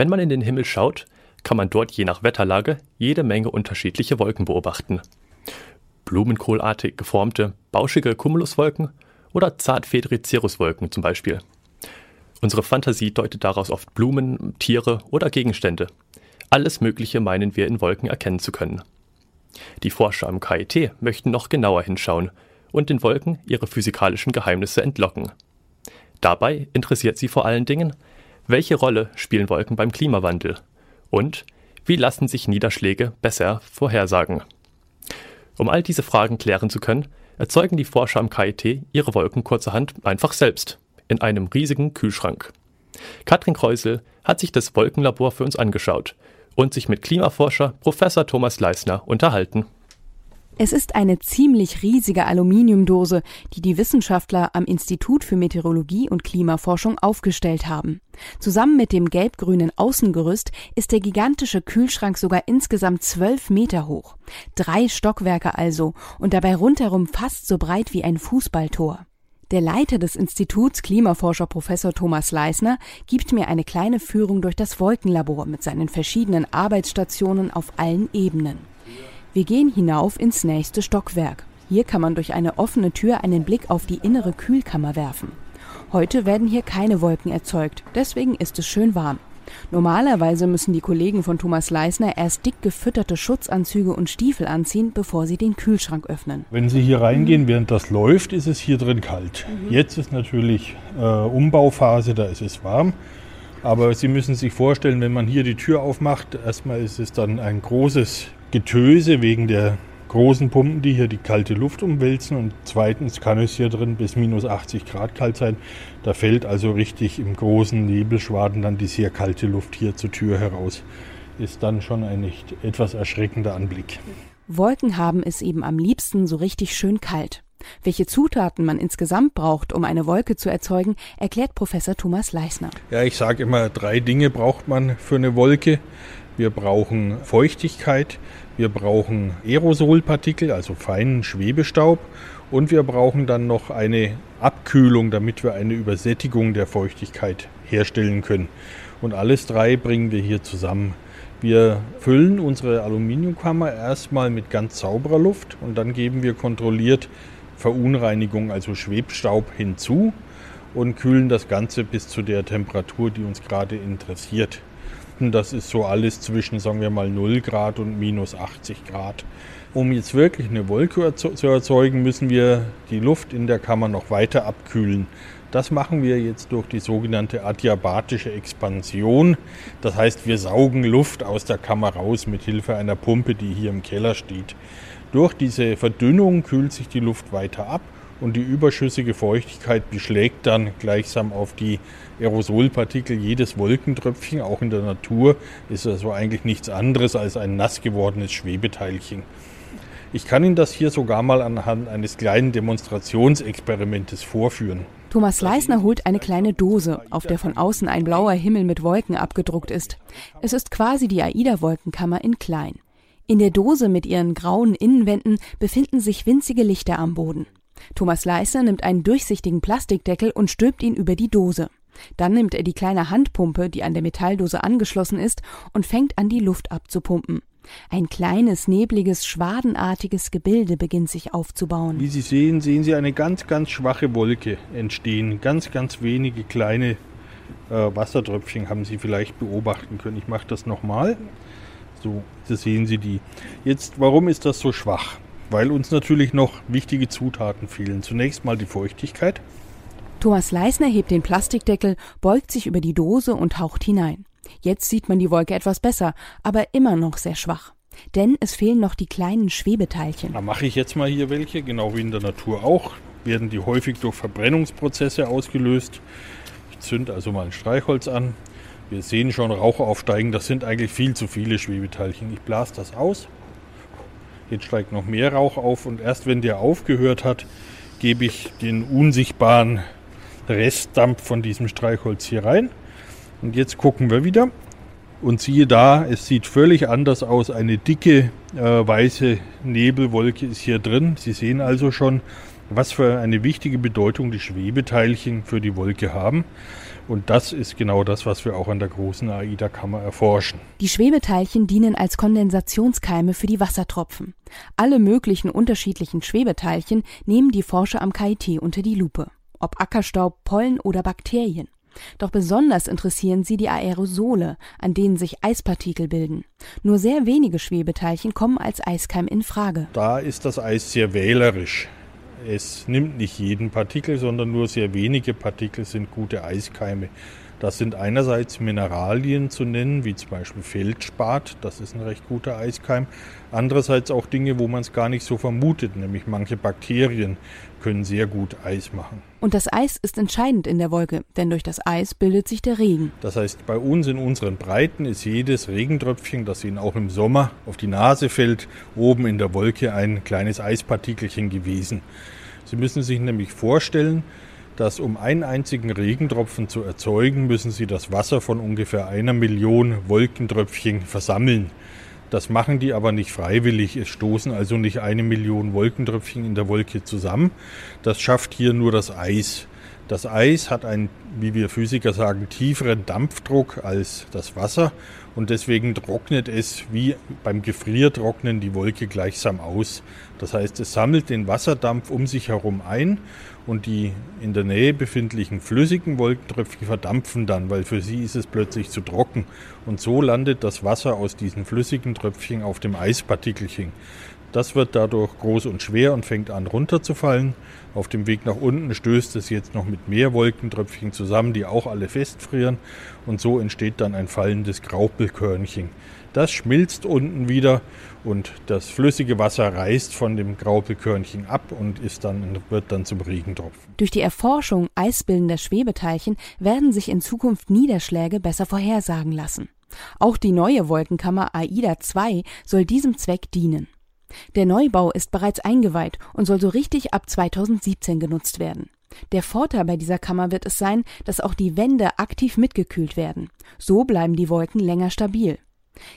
Wenn man in den Himmel schaut, kann man dort je nach Wetterlage jede Menge unterschiedliche Wolken beobachten. Blumenkohlartig geformte, bauschige Cumuluswolken oder zartfedrige Cirruswolken zum Beispiel. Unsere Fantasie deutet daraus oft Blumen, Tiere oder Gegenstände. Alles Mögliche meinen wir in Wolken erkennen zu können. Die Forscher am KIT möchten noch genauer hinschauen und den Wolken ihre physikalischen Geheimnisse entlocken. Dabei interessiert sie vor allen Dingen, welche Rolle spielen Wolken beim Klimawandel und wie lassen sich Niederschläge besser vorhersagen. Um all diese Fragen klären zu können, erzeugen die Forscher am KIT ihre Wolken kurzerhand einfach selbst in einem riesigen Kühlschrank. Katrin Kreusel hat sich das Wolkenlabor für uns angeschaut und sich mit Klimaforscher Professor Thomas Leisner unterhalten. Es ist eine ziemlich riesige Aluminiumdose, die die Wissenschaftler am Institut für Meteorologie und Klimaforschung aufgestellt haben. Zusammen mit dem gelb-grünen Außengerüst ist der gigantische Kühlschrank sogar insgesamt zwölf Meter hoch. Drei Stockwerke also und dabei rundherum fast so breit wie ein Fußballtor. Der Leiter des Instituts, Klimaforscher Professor Thomas Leisner, gibt mir eine kleine Führung durch das Wolkenlabor mit seinen verschiedenen Arbeitsstationen auf allen Ebenen. Wir gehen hinauf ins nächste Stockwerk. Hier kann man durch eine offene Tür einen Blick auf die innere Kühlkammer werfen. Heute werden hier keine Wolken erzeugt, deswegen ist es schön warm. Normalerweise müssen die Kollegen von Thomas Leisner erst dick gefütterte Schutzanzüge und Stiefel anziehen, bevor sie den Kühlschrank öffnen. Wenn Sie hier reingehen, während das läuft, ist es hier drin kalt. Mhm. Jetzt ist natürlich äh, Umbauphase, da ist es warm. Aber Sie müssen sich vorstellen, wenn man hier die Tür aufmacht, erstmal ist es dann ein großes Getöse wegen der großen Pumpen, die hier die kalte Luft umwälzen. Und zweitens kann es hier drin bis minus 80 Grad kalt sein. Da fällt also richtig im großen Nebelschwaden dann die sehr kalte Luft hier zur Tür heraus. Ist dann schon ein nicht etwas erschreckender Anblick. Wolken haben es eben am liebsten so richtig schön kalt. Welche Zutaten man insgesamt braucht, um eine Wolke zu erzeugen, erklärt Professor Thomas Leisner. Ja, ich sage immer, drei Dinge braucht man für eine Wolke. Wir brauchen Feuchtigkeit, wir brauchen Aerosolpartikel, also feinen Schwebestaub. Und wir brauchen dann noch eine Abkühlung, damit wir eine Übersättigung der Feuchtigkeit herstellen können. Und alles drei bringen wir hier zusammen. Wir füllen unsere Aluminiumkammer erstmal mit ganz sauberer Luft und dann geben wir kontrolliert Verunreinigung, also Schwebstaub hinzu und kühlen das Ganze bis zu der Temperatur, die uns gerade interessiert. Das ist so alles zwischen, sagen wir mal, 0 Grad und minus 80 Grad. Um jetzt wirklich eine Wolke zu erzeugen, müssen wir die Luft in der Kammer noch weiter abkühlen. Das machen wir jetzt durch die sogenannte adiabatische Expansion. Das heißt, wir saugen Luft aus der Kammer raus mit Hilfe einer Pumpe, die hier im Keller steht. Durch diese Verdünnung kühlt sich die Luft weiter ab und die überschüssige Feuchtigkeit beschlägt dann gleichsam auf die Aerosolpartikel. Jedes Wolkentröpfchen, auch in der Natur, ist also eigentlich nichts anderes als ein nass gewordenes Schwebeteilchen. Ich kann Ihnen das hier sogar mal anhand eines kleinen Demonstrationsexperimentes vorführen. Thomas Leisner holt eine kleine Dose, auf der von außen ein blauer Himmel mit Wolken abgedruckt ist. Es ist quasi die AIDA-Wolkenkammer in klein. In der Dose mit ihren grauen Innenwänden befinden sich winzige Lichter am Boden. Thomas Leisner nimmt einen durchsichtigen Plastikdeckel und stülpt ihn über die Dose. Dann nimmt er die kleine Handpumpe, die an der Metalldose angeschlossen ist, und fängt an, die Luft abzupumpen. Ein kleines, nebliges, schwadenartiges Gebilde beginnt sich aufzubauen. Wie Sie sehen, sehen Sie eine ganz, ganz schwache Wolke entstehen. Ganz, ganz wenige kleine äh, Wassertröpfchen haben Sie vielleicht beobachten können. Ich mache das nochmal. So, so sehen Sie die. Jetzt, warum ist das so schwach? Weil uns natürlich noch wichtige Zutaten fehlen. Zunächst mal die Feuchtigkeit. Thomas Leisner hebt den Plastikdeckel, beugt sich über die Dose und haucht hinein. Jetzt sieht man die Wolke etwas besser, aber immer noch sehr schwach. Denn es fehlen noch die kleinen Schwebeteilchen. Da mache ich jetzt mal hier welche, genau wie in der Natur auch. Werden die häufig durch Verbrennungsprozesse ausgelöst. Ich zünde also mal ein Streichholz an. Wir sehen schon Rauch aufsteigen. Das sind eigentlich viel zu viele Schwebeteilchen. Ich blase das aus. Jetzt steigt noch mehr Rauch auf und erst wenn der aufgehört hat, gebe ich den unsichtbaren Restdampf von diesem Streichholz hier rein. Und jetzt gucken wir wieder. Und siehe da, es sieht völlig anders aus. Eine dicke äh, weiße Nebelwolke ist hier drin. Sie sehen also schon, was für eine wichtige Bedeutung die Schwebeteilchen für die Wolke haben. Und das ist genau das, was wir auch an der großen AIDA-Kammer erforschen. Die Schwebeteilchen dienen als Kondensationskeime für die Wassertropfen. Alle möglichen unterschiedlichen Schwebeteilchen nehmen die Forscher am KIT unter die Lupe. Ob Ackerstaub, Pollen oder Bakterien. Doch besonders interessieren sie die Aerosole, an denen sich Eispartikel bilden. Nur sehr wenige Schwebeteilchen kommen als Eiskeim in Frage. Da ist das Eis sehr wählerisch. Es nimmt nicht jeden Partikel, sondern nur sehr wenige Partikel sind gute Eiskeime. Das sind einerseits Mineralien zu nennen, wie zum Beispiel Feldspat, das ist ein recht guter Eiskeim. Andererseits auch Dinge, wo man es gar nicht so vermutet, nämlich manche Bakterien können sehr gut Eis machen. Und das Eis ist entscheidend in der Wolke, denn durch das Eis bildet sich der Regen. Das heißt, bei uns in unseren Breiten ist jedes Regentröpfchen, das Ihnen auch im Sommer auf die Nase fällt, oben in der Wolke ein kleines Eispartikelchen gewesen. Sie müssen sich nämlich vorstellen, dass um einen einzigen Regentropfen zu erzeugen, müssen sie das Wasser von ungefähr einer Million Wolkentröpfchen versammeln. Das machen die aber nicht freiwillig. Es stoßen also nicht eine Million Wolkentröpfchen in der Wolke zusammen. Das schafft hier nur das Eis. Das Eis hat einen, wie wir Physiker sagen, tieferen Dampfdruck als das Wasser und deswegen trocknet es wie beim Gefriertrocknen die Wolke gleichsam aus. Das heißt, es sammelt den Wasserdampf um sich herum ein und die in der Nähe befindlichen flüssigen Wolkentröpfchen verdampfen dann, weil für sie ist es plötzlich zu trocken. Und so landet das Wasser aus diesen flüssigen Tröpfchen auf dem Eispartikelchen. Das wird dadurch groß und schwer und fängt an runterzufallen. Auf dem Weg nach unten stößt es jetzt noch mit mehr Wolkentröpfchen zusammen, die auch alle festfrieren. Und so entsteht dann ein fallendes Graupelkörnchen. Das schmilzt unten wieder und das flüssige Wasser reißt von dem Graupelkörnchen ab und ist dann, wird dann zum Regentropfen. Durch die Erforschung eisbildender Schwebeteilchen werden sich in Zukunft Niederschläge besser vorhersagen lassen. Auch die neue Wolkenkammer AIDA 2 soll diesem Zweck dienen. Der Neubau ist bereits eingeweiht und soll so richtig ab 2017 genutzt werden. Der Vorteil bei dieser Kammer wird es sein, dass auch die Wände aktiv mitgekühlt werden. So bleiben die Wolken länger stabil.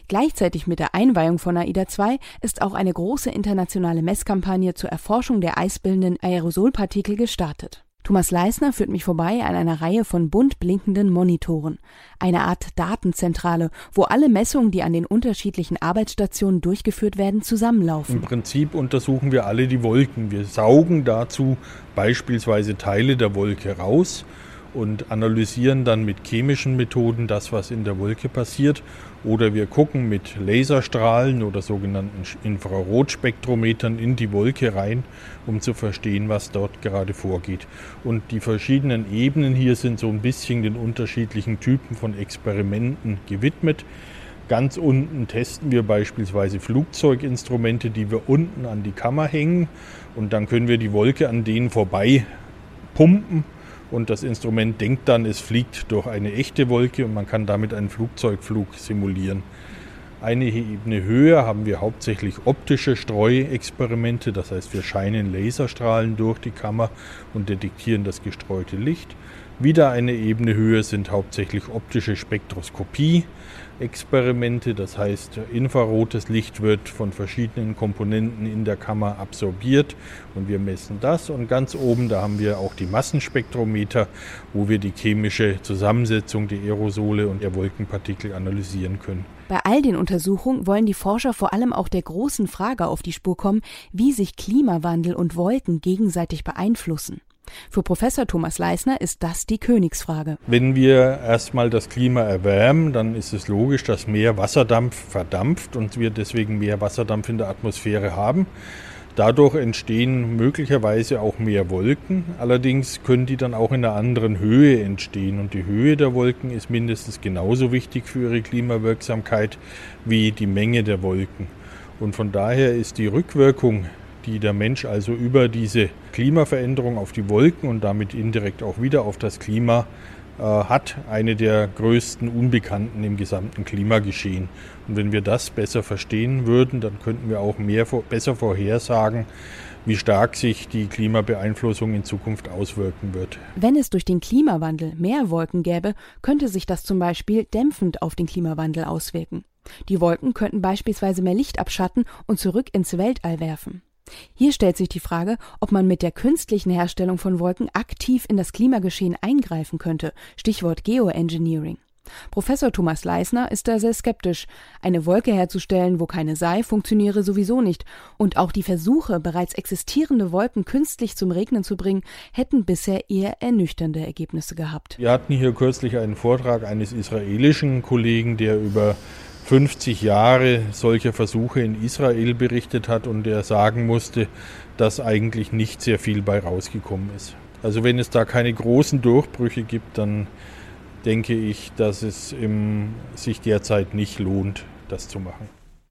Gleichzeitig mit der Einweihung von AIDA 2 ist auch eine große internationale Messkampagne zur Erforschung der eisbildenden Aerosolpartikel gestartet. Thomas Leisner führt mich vorbei an einer Reihe von bunt blinkenden Monitoren, eine Art Datenzentrale, wo alle Messungen, die an den unterschiedlichen Arbeitsstationen durchgeführt werden, zusammenlaufen. Im Prinzip untersuchen wir alle die Wolken. Wir saugen dazu beispielsweise Teile der Wolke raus und analysieren dann mit chemischen Methoden das, was in der Wolke passiert. Oder wir gucken mit Laserstrahlen oder sogenannten Infrarotspektrometern in die Wolke rein, um zu verstehen, was dort gerade vorgeht. Und die verschiedenen Ebenen hier sind so ein bisschen den unterschiedlichen Typen von Experimenten gewidmet. Ganz unten testen wir beispielsweise Flugzeuginstrumente, die wir unten an die Kammer hängen und dann können wir die Wolke an denen vorbei pumpen und das Instrument denkt dann, es fliegt durch eine echte Wolke und man kann damit einen Flugzeugflug simulieren. Eine Ebene höher haben wir hauptsächlich optische Streuexperimente, das heißt wir scheinen Laserstrahlen durch die Kammer und detektieren das gestreute Licht. Wieder eine Ebene höher sind hauptsächlich optische Spektroskopie. Experimente, das heißt infrarotes Licht wird von verschiedenen Komponenten in der Kammer absorbiert und wir messen das und ganz oben, da haben wir auch die Massenspektrometer, wo wir die chemische Zusammensetzung der Aerosole und der Wolkenpartikel analysieren können. Bei all den Untersuchungen wollen die Forscher vor allem auch der großen Frage auf die Spur kommen, wie sich Klimawandel und Wolken gegenseitig beeinflussen. Für Professor Thomas Leisner ist das die Königsfrage. Wenn wir erstmal das Klima erwärmen, dann ist es logisch, dass mehr Wasserdampf verdampft und wir deswegen mehr Wasserdampf in der Atmosphäre haben. Dadurch entstehen möglicherweise auch mehr Wolken. Allerdings können die dann auch in einer anderen Höhe entstehen. Und die Höhe der Wolken ist mindestens genauso wichtig für ihre Klimawirksamkeit wie die Menge der Wolken. Und von daher ist die Rückwirkung die der Mensch also über diese Klimaveränderung auf die Wolken und damit indirekt auch wieder auf das Klima äh, hat, eine der größten Unbekannten im gesamten Klimageschehen. Und wenn wir das besser verstehen würden, dann könnten wir auch mehr, besser vorhersagen, wie stark sich die Klimabeeinflussung in Zukunft auswirken wird. Wenn es durch den Klimawandel mehr Wolken gäbe, könnte sich das zum Beispiel dämpfend auf den Klimawandel auswirken. Die Wolken könnten beispielsweise mehr Licht abschatten und zurück ins Weltall werfen. Hier stellt sich die Frage, ob man mit der künstlichen Herstellung von Wolken aktiv in das Klimageschehen eingreifen könnte. Stichwort Geoengineering. Professor Thomas Leisner ist da sehr skeptisch. Eine Wolke herzustellen, wo keine sei, funktioniere sowieso nicht. Und auch die Versuche, bereits existierende Wolken künstlich zum Regnen zu bringen, hätten bisher eher ernüchternde Ergebnisse gehabt. Wir hatten hier kürzlich einen Vortrag eines israelischen Kollegen, der über 50 Jahre solcher Versuche in Israel berichtet hat und der sagen musste, dass eigentlich nicht sehr viel bei rausgekommen ist. Also wenn es da keine großen Durchbrüche gibt, dann denke ich, dass es im, sich derzeit nicht lohnt, das zu machen.